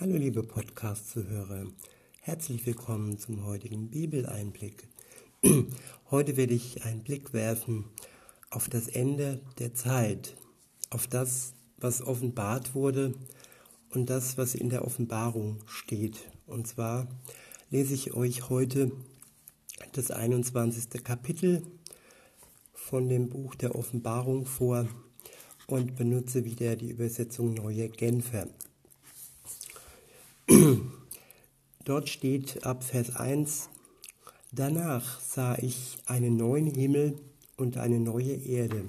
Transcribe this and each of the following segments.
Hallo liebe Podcast-Zuhörer, herzlich willkommen zum heutigen Bibeleinblick. Heute werde ich einen Blick werfen auf das Ende der Zeit, auf das, was offenbart wurde und das, was in der Offenbarung steht. Und zwar lese ich euch heute das 21. Kapitel von dem Buch der Offenbarung vor und benutze wieder die Übersetzung Neue Genfer. Dort steht ab Vers 1, Danach sah ich einen neuen Himmel und eine neue Erde.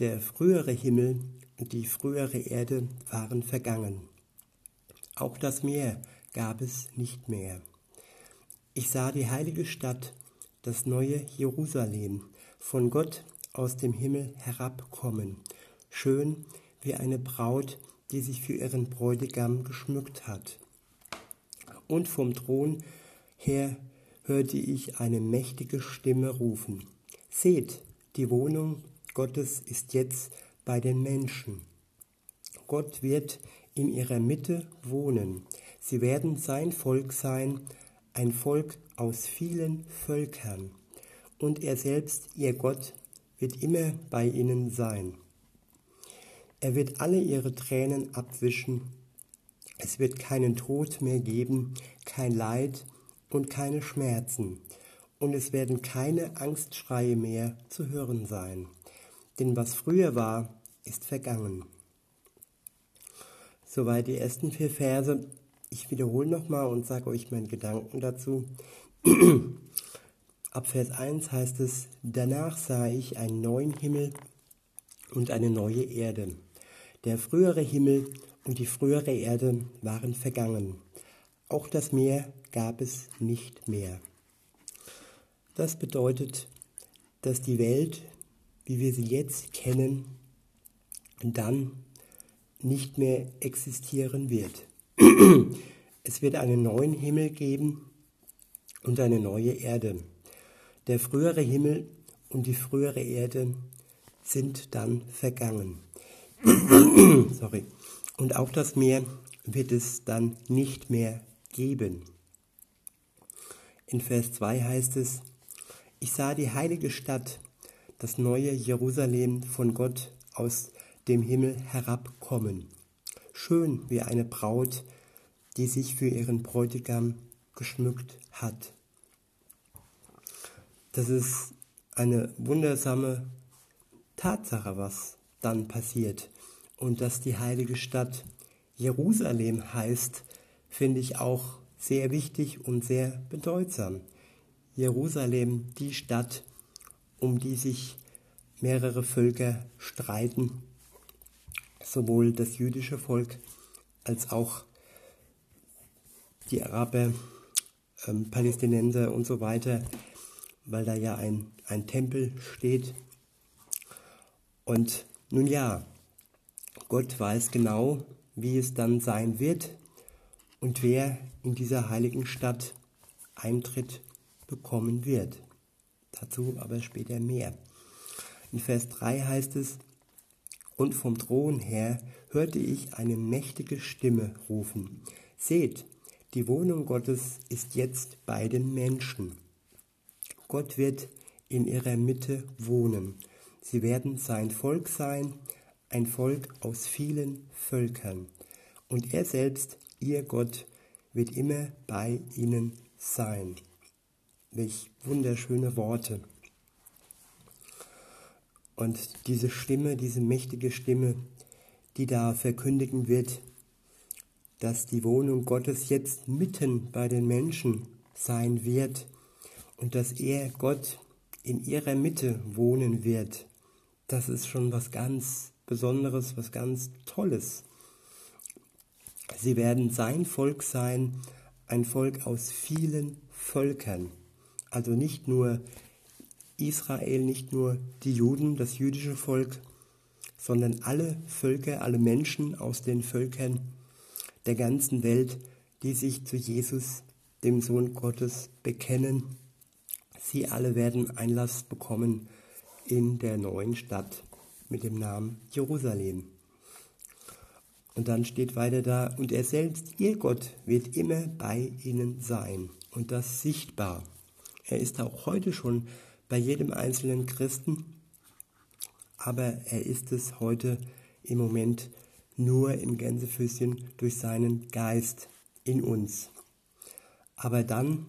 Der frühere Himmel und die frühere Erde waren vergangen. Auch das Meer gab es nicht mehr. Ich sah die heilige Stadt, das neue Jerusalem, von Gott aus dem Himmel herabkommen, schön wie eine Braut, die sich für ihren Bräutigam geschmückt hat und vom Thron her hörte ich eine mächtige Stimme rufen. Seht, die Wohnung Gottes ist jetzt bei den Menschen. Gott wird in ihrer Mitte wohnen. Sie werden sein Volk sein, ein Volk aus vielen Völkern. Und er selbst, ihr Gott, wird immer bei ihnen sein. Er wird alle ihre Tränen abwischen es wird keinen Tod mehr geben, kein Leid und keine Schmerzen, und es werden keine Angstschreie mehr zu hören sein. Denn was früher war, ist vergangen. Soweit die ersten vier Verse. Ich wiederhole nochmal und sage euch meinen Gedanken dazu. Ab Vers 1 heißt es, danach sah ich einen neuen Himmel und eine neue Erde. Der frühere Himmel und die frühere Erde waren vergangen. Auch das Meer gab es nicht mehr. Das bedeutet, dass die Welt, wie wir sie jetzt kennen, dann nicht mehr existieren wird. Es wird einen neuen Himmel geben und eine neue Erde. Der frühere Himmel und die frühere Erde sind dann vergangen. Sorry und auch das Meer wird es dann nicht mehr geben. In Vers 2 heißt es, ich sah die heilige Stadt, das neue Jerusalem von Gott aus dem Himmel herabkommen, schön wie eine Braut, die sich für ihren Bräutigam geschmückt hat. Das ist eine wundersame Tatsache, was dann passiert und dass die heilige Stadt Jerusalem heißt, finde ich auch sehr wichtig und sehr bedeutsam. Jerusalem, die Stadt, um die sich mehrere Völker streiten, sowohl das jüdische Volk als auch die Araber, ähm, Palästinenser und so weiter, weil da ja ein, ein Tempel steht. Und nun ja, Gott weiß genau, wie es dann sein wird und wer in dieser heiligen Stadt Eintritt bekommen wird. Dazu aber später mehr. In Vers 3 heißt es, und vom Thron her hörte ich eine mächtige Stimme rufen. Seht, die Wohnung Gottes ist jetzt bei den Menschen. Gott wird in ihrer Mitte wohnen. Sie werden sein Volk sein ein Volk aus vielen Völkern. Und er selbst, ihr Gott, wird immer bei ihnen sein. Welch wunderschöne Worte. Und diese Stimme, diese mächtige Stimme, die da verkündigen wird, dass die Wohnung Gottes jetzt mitten bei den Menschen sein wird und dass er, Gott, in ihrer Mitte wohnen wird, das ist schon was ganz Besonderes, was ganz Tolles. Sie werden sein Volk sein, ein Volk aus vielen Völkern. Also nicht nur Israel, nicht nur die Juden, das jüdische Volk, sondern alle Völker, alle Menschen aus den Völkern der ganzen Welt, die sich zu Jesus, dem Sohn Gottes, bekennen. Sie alle werden Einlass bekommen in der neuen Stadt mit dem Namen Jerusalem. Und dann steht weiter da, und er selbst, ihr Gott, wird immer bei ihnen sein. Und das sichtbar. Er ist auch heute schon bei jedem einzelnen Christen, aber er ist es heute im Moment nur im Gänsefüßchen durch seinen Geist in uns. Aber dann,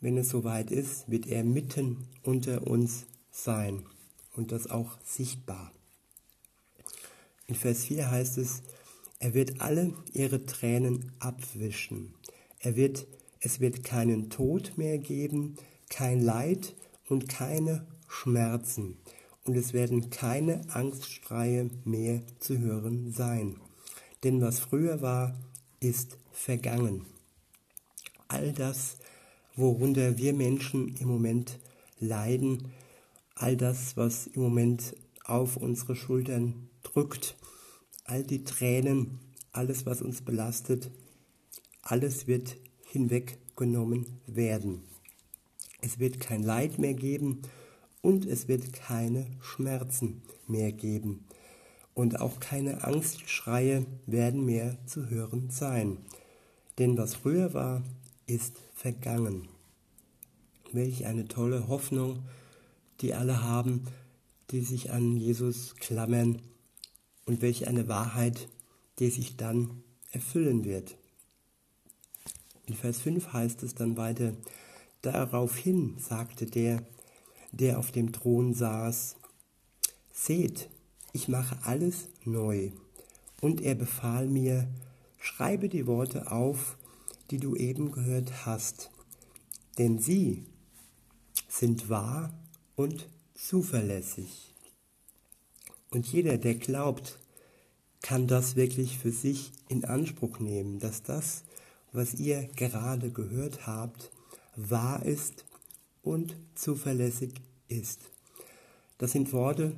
wenn es soweit ist, wird er mitten unter uns sein und das auch sichtbar. In Vers 4 heißt es, er wird alle ihre Tränen abwischen. Er wird, es wird keinen Tod mehr geben, kein Leid und keine Schmerzen. Und es werden keine Angstschreie mehr zu hören sein. Denn was früher war, ist vergangen. All das, worunter wir Menschen im Moment leiden, all das, was im Moment auf unsere Schultern drückt, all die Tränen, alles, was uns belastet, alles wird hinweggenommen werden. Es wird kein Leid mehr geben und es wird keine Schmerzen mehr geben. Und auch keine Angstschreie werden mehr zu hören sein. Denn was früher war, ist vergangen. Welch eine tolle Hoffnung, die alle haben, die sich an Jesus klammern und welch eine Wahrheit, die sich dann erfüllen wird. In Vers 5 heißt es dann weiter, daraufhin sagte der, der auf dem Thron saß, seht, ich mache alles neu. Und er befahl mir, schreibe die Worte auf, die du eben gehört hast, denn sie sind wahr und zuverlässig. Und jeder, der glaubt, kann das wirklich für sich in Anspruch nehmen, dass das, was ihr gerade gehört habt, wahr ist und zuverlässig ist. Das sind Worte,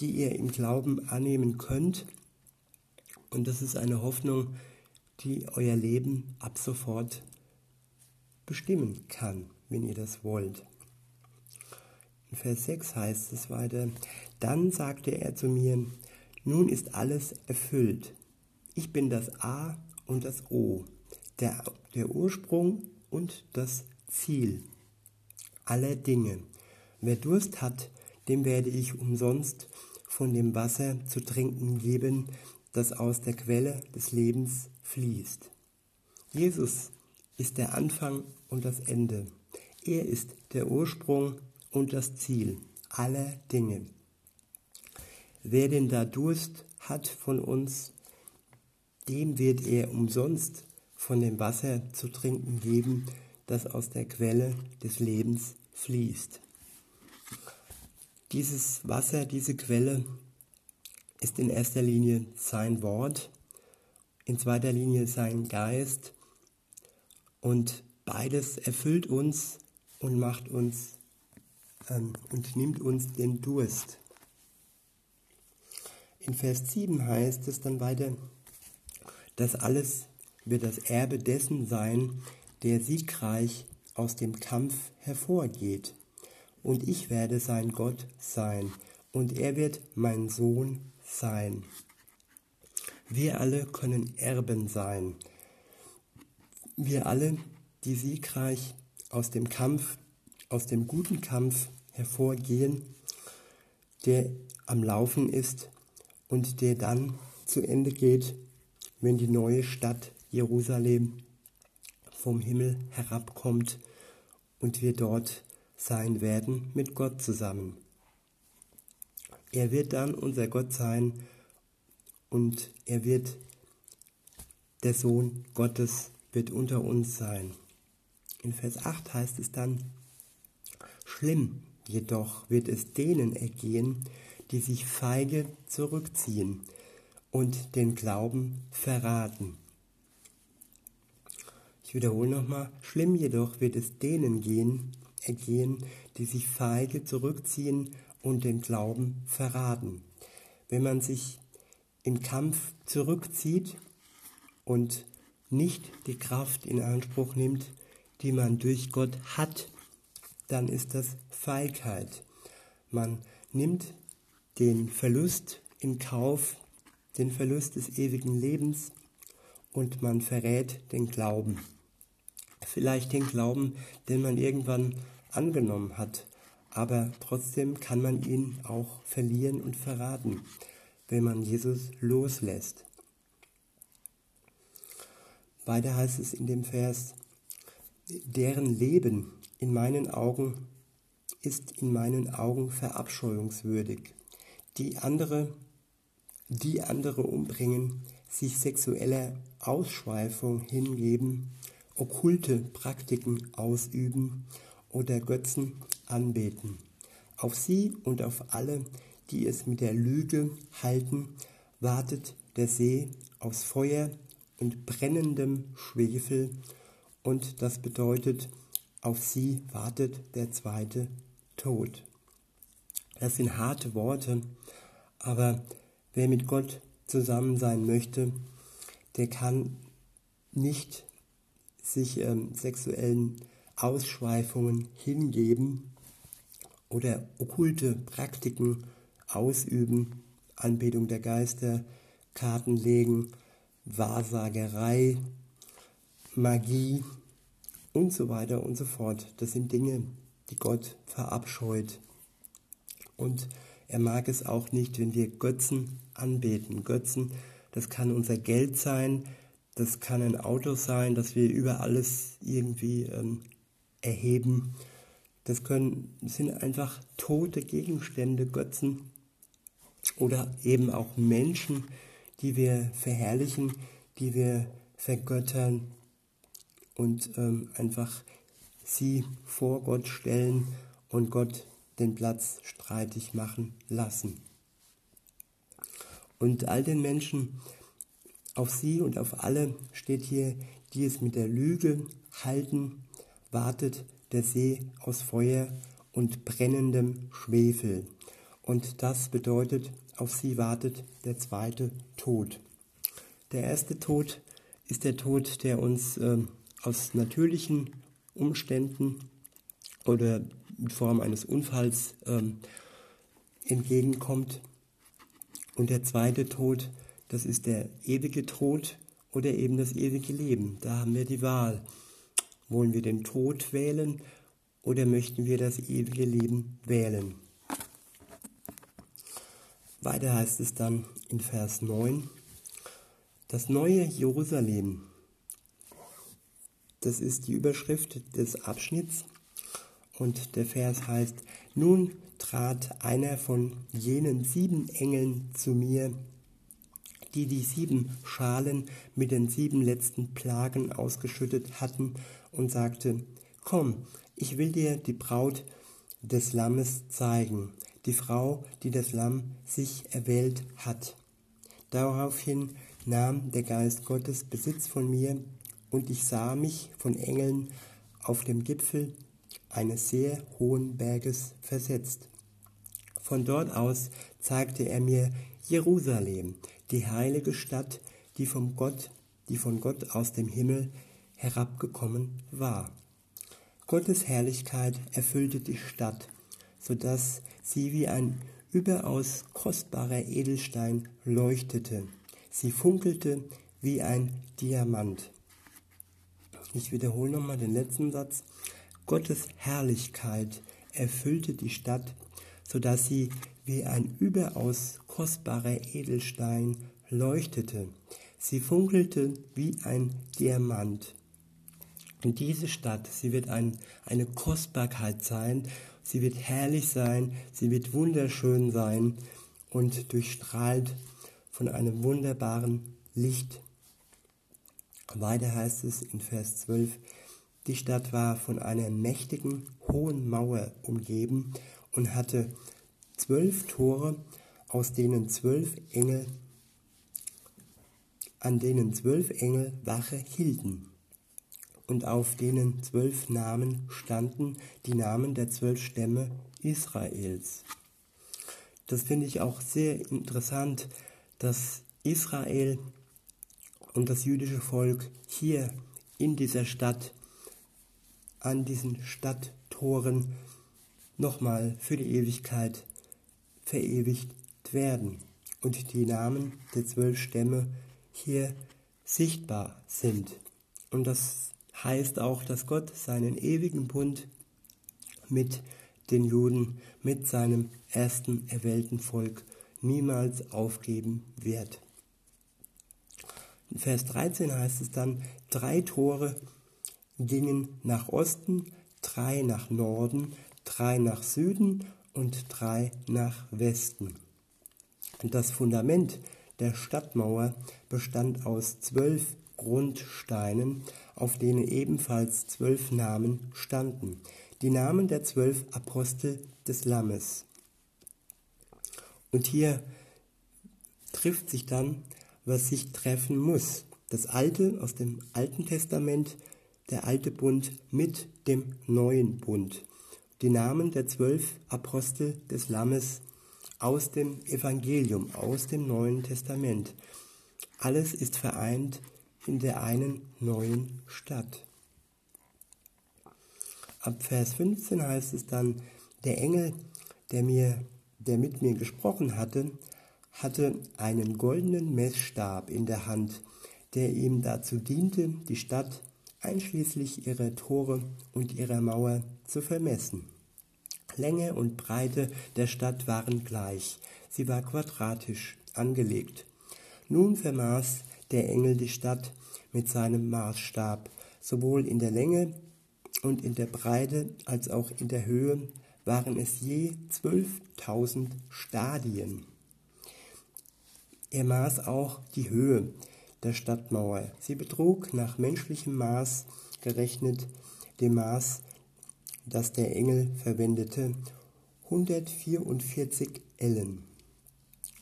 die ihr im Glauben annehmen könnt. Und das ist eine Hoffnung, die euer Leben ab sofort bestimmen kann, wenn ihr das wollt. Vers 6 heißt es weiter, dann sagte er zu mir, nun ist alles erfüllt. Ich bin das A und das O, der, der Ursprung und das Ziel aller Dinge. Wer Durst hat, dem werde ich umsonst von dem Wasser zu trinken geben, das aus der Quelle des Lebens fließt. Jesus ist der Anfang und das Ende. Er ist der Ursprung und das Ziel aller Dinge. Wer denn da Durst hat von uns, dem wird er umsonst von dem Wasser zu trinken geben, das aus der Quelle des Lebens fließt. Dieses Wasser, diese Quelle ist in erster Linie sein Wort, in zweiter Linie sein Geist und beides erfüllt uns und macht uns ähm, und nimmt uns den Durst. In Vers 7 heißt es dann weiter, das alles wird das Erbe dessen sein, der siegreich aus dem Kampf hervorgeht. Und ich werde sein Gott sein, und er wird mein Sohn sein. Wir alle können Erben sein. Wir alle, die siegreich aus dem Kampf, aus dem guten Kampf hervorgehen, der am Laufen ist und der dann zu Ende geht, wenn die neue Stadt Jerusalem vom Himmel herabkommt und wir dort sein werden mit Gott zusammen. Er wird dann unser Gott sein und er wird, der Sohn Gottes wird unter uns sein. In Vers 8 heißt es dann, schlimm Jedoch wird es denen ergehen, die sich feige zurückziehen und den Glauben verraten. Ich wiederhole nochmal, schlimm jedoch wird es denen gehen, ergehen, die sich feige zurückziehen und den Glauben verraten. Wenn man sich im Kampf zurückzieht und nicht die Kraft in Anspruch nimmt, die man durch Gott hat, dann ist das Feigheit. Man nimmt den Verlust in Kauf, den Verlust des ewigen Lebens und man verrät den Glauben. Vielleicht den Glauben, den man irgendwann angenommen hat, aber trotzdem kann man ihn auch verlieren und verraten, wenn man Jesus loslässt. Weiter heißt es in dem Vers, deren Leben in meinen Augen ist in meinen Augen verabscheuungswürdig. Die andere, die andere umbringen, sich sexueller Ausschweifung hingeben, okkulte Praktiken ausüben oder Götzen anbeten. Auf sie und auf alle, die es mit der Lüge halten, wartet der See aus Feuer und brennendem Schwefel, und das bedeutet, auf sie wartet der zweite Tod. Das sind harte Worte, aber wer mit Gott zusammen sein möchte, der kann nicht sich ähm, sexuellen Ausschweifungen hingeben oder okkulte Praktiken ausüben, Anbetung der Geister, Karten legen, Wahrsagerei, Magie und so weiter und so fort. Das sind Dinge, die Gott verabscheut. Und er mag es auch nicht, wenn wir Götzen anbeten. Götzen, das kann unser Geld sein, das kann ein Auto sein, das wir über alles irgendwie ähm, erheben. Das können, sind einfach tote Gegenstände, Götzen oder eben auch Menschen, die wir verherrlichen, die wir vergöttern und ähm, einfach sie vor Gott stellen und Gott den Platz streitig machen lassen. Und all den Menschen, auf sie und auf alle steht hier, die es mit der Lüge halten, wartet der See aus Feuer und brennendem Schwefel. Und das bedeutet, auf sie wartet der zweite Tod. Der erste Tod ist der Tod, der uns äh, aus natürlichen Umständen oder in Form eines Unfalls ähm, entgegenkommt. Und der zweite Tod, das ist der ewige Tod oder eben das ewige Leben. Da haben wir die Wahl. Wollen wir den Tod wählen oder möchten wir das ewige Leben wählen? Weiter heißt es dann in Vers 9, das neue Jerusalem, das ist die Überschrift des Abschnitts und der Vers heißt, nun trat einer von jenen sieben Engeln zu mir, die die sieben Schalen mit den sieben letzten Plagen ausgeschüttet hatten, und sagte, Komm, ich will dir die Braut des Lammes zeigen die Frau, die das Lamm sich erwählt hat. Daraufhin nahm der Geist Gottes Besitz von mir und ich sah mich von Engeln auf dem Gipfel eines sehr hohen Berges versetzt. Von dort aus zeigte er mir Jerusalem, die heilige Stadt, die vom Gott, die von Gott aus dem Himmel herabgekommen war. Gottes Herrlichkeit erfüllte die Stadt, so dass sie wie ein überaus kostbarer Edelstein leuchtete. Sie funkelte wie ein Diamant. Ich wiederhole nochmal den letzten Satz. Gottes Herrlichkeit erfüllte die Stadt, so dass sie wie ein überaus kostbarer Edelstein leuchtete. Sie funkelte wie ein Diamant. Und diese Stadt, sie wird ein, eine Kostbarkeit sein, Sie wird herrlich sein, sie wird wunderschön sein und durchstrahlt von einem wunderbaren Licht. Weiter heißt es in Vers 12, die Stadt war von einer mächtigen, hohen Mauer umgeben und hatte zwölf Tore, aus denen zwölf Engel, an denen zwölf Engel Wache hielten und auf denen zwölf Namen standen, die Namen der zwölf Stämme Israels. Das finde ich auch sehr interessant, dass Israel und das jüdische Volk hier in dieser Stadt, an diesen Stadttoren, nochmal für die Ewigkeit verewigt werden. und die Namen der zwölf Stämme hier sichtbar sind. Und das heißt auch, dass Gott seinen ewigen Bund mit den Juden, mit seinem ersten erwählten Volk niemals aufgeben wird. In Vers 13 heißt es dann, drei Tore gingen nach Osten, drei nach Norden, drei nach Süden und drei nach Westen. Und das Fundament der Stadtmauer bestand aus zwölf Grundsteinen, auf denen ebenfalls zwölf Namen standen. Die Namen der zwölf Apostel des Lammes. Und hier trifft sich dann, was sich treffen muss. Das Alte aus dem Alten Testament, der alte Bund mit dem neuen Bund. Die Namen der zwölf Apostel des Lammes aus dem Evangelium, aus dem Neuen Testament. Alles ist vereint in der einen neuen Stadt. Ab Vers 15 heißt es dann, der Engel, der mir, der mit mir gesprochen hatte, hatte einen goldenen Messstab in der Hand, der ihm dazu diente, die Stadt einschließlich ihrer Tore und ihrer Mauer zu vermessen. Länge und Breite der Stadt waren gleich, sie war quadratisch angelegt. Nun vermaß der Engel die Stadt mit seinem Maßstab, sowohl in der Länge und in der Breite als auch in der Höhe waren es je zwölftausend Stadien. Er maß auch die Höhe der Stadtmauer. Sie betrug nach menschlichem Maß gerechnet dem Maß das der Engel verwendete, 144 Ellen.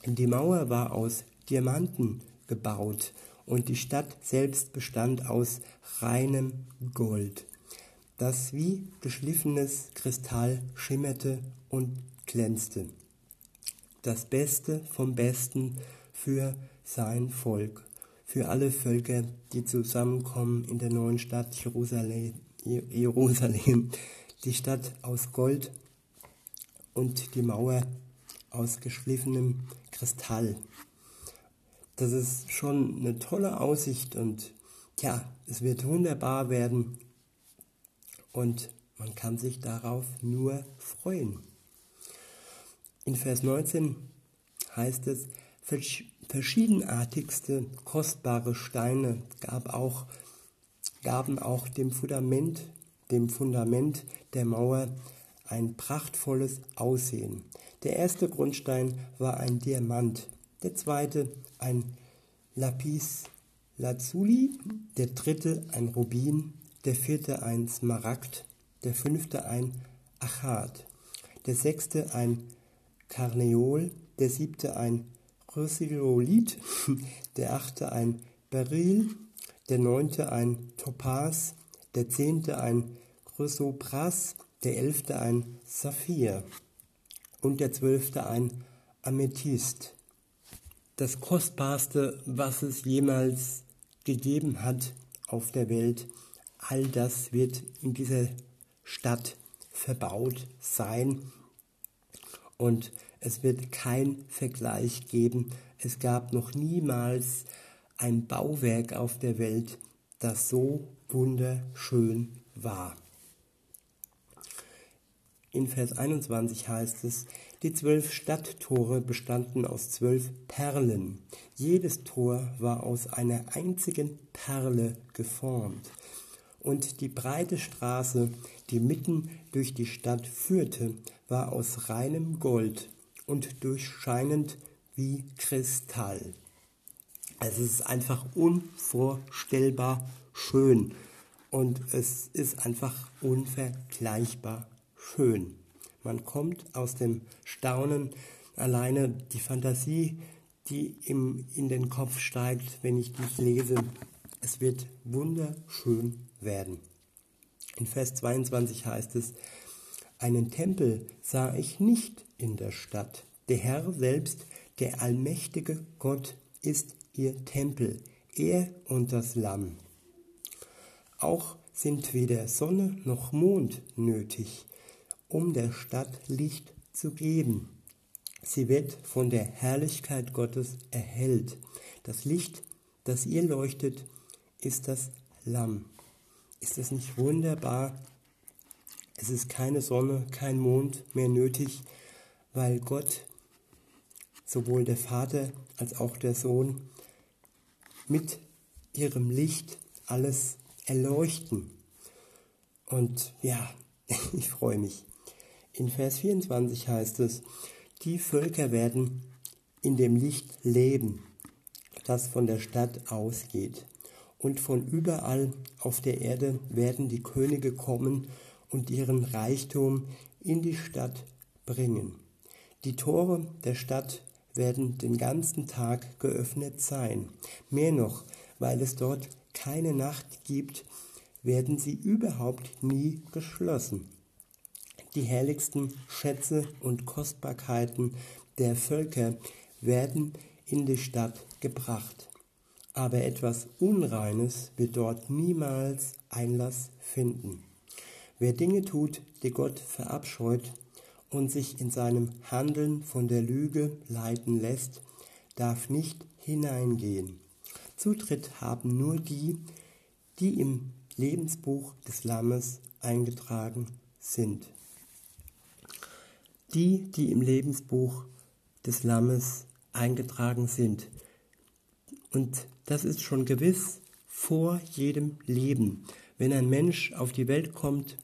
Die Mauer war aus Diamanten gebaut und die Stadt selbst bestand aus reinem Gold, das wie geschliffenes Kristall schimmerte und glänzte. Das Beste vom Besten für sein Volk, für alle Völker, die zusammenkommen in der neuen Stadt Jerusalem, die Stadt aus Gold und die Mauer aus geschliffenem Kristall. Das ist schon eine tolle Aussicht und ja, es wird wunderbar werden und man kann sich darauf nur freuen. In Vers 19 heißt es, verschiedenartigste kostbare Steine gab auch, gaben auch dem Fundament dem Fundament der Mauer ein prachtvolles Aussehen. Der erste Grundstein war ein Diamant, der zweite ein Lapis Lazuli, der dritte ein Rubin, der vierte ein Smaragd, der fünfte ein Achat, der sechste ein Karneol, der siebte ein Chrysolith, der achte ein Beryl, der neunte ein Topaz, der zehnte ein Chrysopras, der elfte ein Saphir und der zwölfte ein Amethyst. Das kostbarste, was es jemals gegeben hat auf der Welt, all das wird in dieser Stadt verbaut sein und es wird kein Vergleich geben. Es gab noch niemals ein Bauwerk auf der Welt, das so wunderschön war. In Vers 21 heißt es, die zwölf Stadttore bestanden aus zwölf Perlen. Jedes Tor war aus einer einzigen Perle geformt. Und die breite Straße, die mitten durch die Stadt führte, war aus reinem Gold und durchscheinend wie Kristall. Es ist einfach unvorstellbar schön und es ist einfach unvergleichbar schön. Man kommt aus dem Staunen, alleine die Fantasie, die im, in den Kopf steigt, wenn ich dies lese. Es wird wunderschön werden. In Vers 22 heißt es, einen Tempel sah ich nicht in der Stadt. Der Herr selbst, der allmächtige Gott, ist ihr Tempel, er und das Lamm. Auch sind weder Sonne noch Mond nötig, um der Stadt Licht zu geben. Sie wird von der Herrlichkeit Gottes erhellt. Das Licht, das ihr leuchtet, ist das Lamm. Ist das nicht wunderbar? Es ist keine Sonne, kein Mond mehr nötig, weil Gott, sowohl der Vater als auch der Sohn, mit ihrem Licht alles erleuchten. Und ja, ich freue mich. In Vers 24 heißt es, die Völker werden in dem Licht leben, das von der Stadt ausgeht. Und von überall auf der Erde werden die Könige kommen und ihren Reichtum in die Stadt bringen. Die Tore der Stadt werden den ganzen Tag geöffnet sein. Mehr noch, weil es dort keine Nacht gibt, werden sie überhaupt nie geschlossen. Die herrlichsten Schätze und Kostbarkeiten der Völker werden in die Stadt gebracht. Aber etwas Unreines wird dort niemals Einlass finden. Wer Dinge tut, die Gott verabscheut und sich in seinem Handeln von der Lüge leiten lässt, darf nicht hineingehen. Zutritt haben nur die, die im Lebensbuch des Lammes eingetragen sind. Die, die im Lebensbuch des Lammes eingetragen sind. Und das ist schon gewiss vor jedem Leben. Wenn ein Mensch auf die Welt kommt,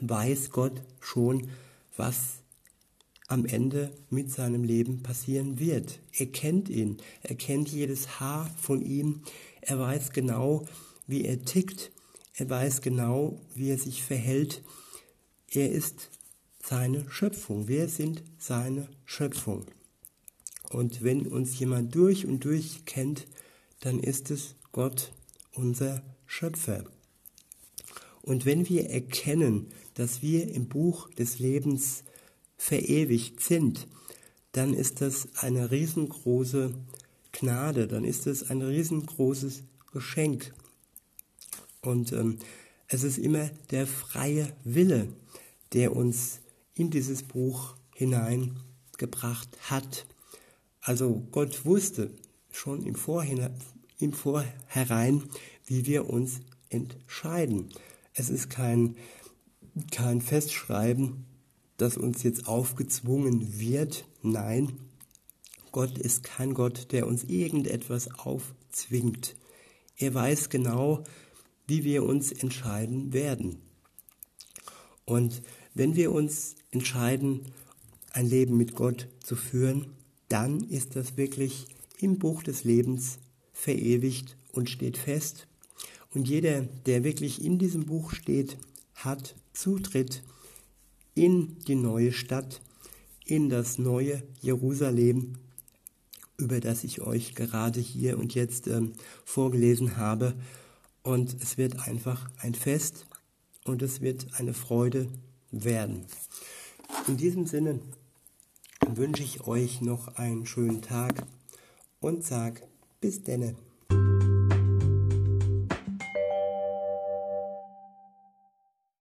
weiß Gott schon, was am Ende mit seinem Leben passieren wird. Er kennt ihn, er kennt jedes Haar von ihm, er weiß genau, wie er tickt, er weiß genau, wie er sich verhält. Er ist seine Schöpfung. Wir sind seine Schöpfung. Und wenn uns jemand durch und durch kennt, dann ist es Gott, unser Schöpfer. Und wenn wir erkennen, dass wir im Buch des Lebens verewigt sind, dann ist das eine riesengroße Gnade, dann ist es ein riesengroßes Geschenk. Und ähm, es ist immer der freie Wille, der uns in dieses Buch hineingebracht hat. Also Gott wusste schon im, Vorhinein, im Vorherein, wie wir uns entscheiden. Es ist kein, kein Festschreiben, das uns jetzt aufgezwungen wird. Nein, Gott ist kein Gott, der uns irgendetwas aufzwingt. Er weiß genau, wie wir uns entscheiden werden. Und wenn wir uns entscheiden, ein Leben mit Gott zu führen, dann ist das wirklich im Buch des Lebens verewigt und steht fest und jeder, der wirklich in diesem Buch steht, hat Zutritt in die neue Stadt, in das neue Jerusalem, über das ich euch gerade hier und jetzt ähm, vorgelesen habe. Und es wird einfach ein Fest und es wird eine Freude werden. In diesem Sinne wünsche ich euch noch einen schönen Tag und sag bis denne.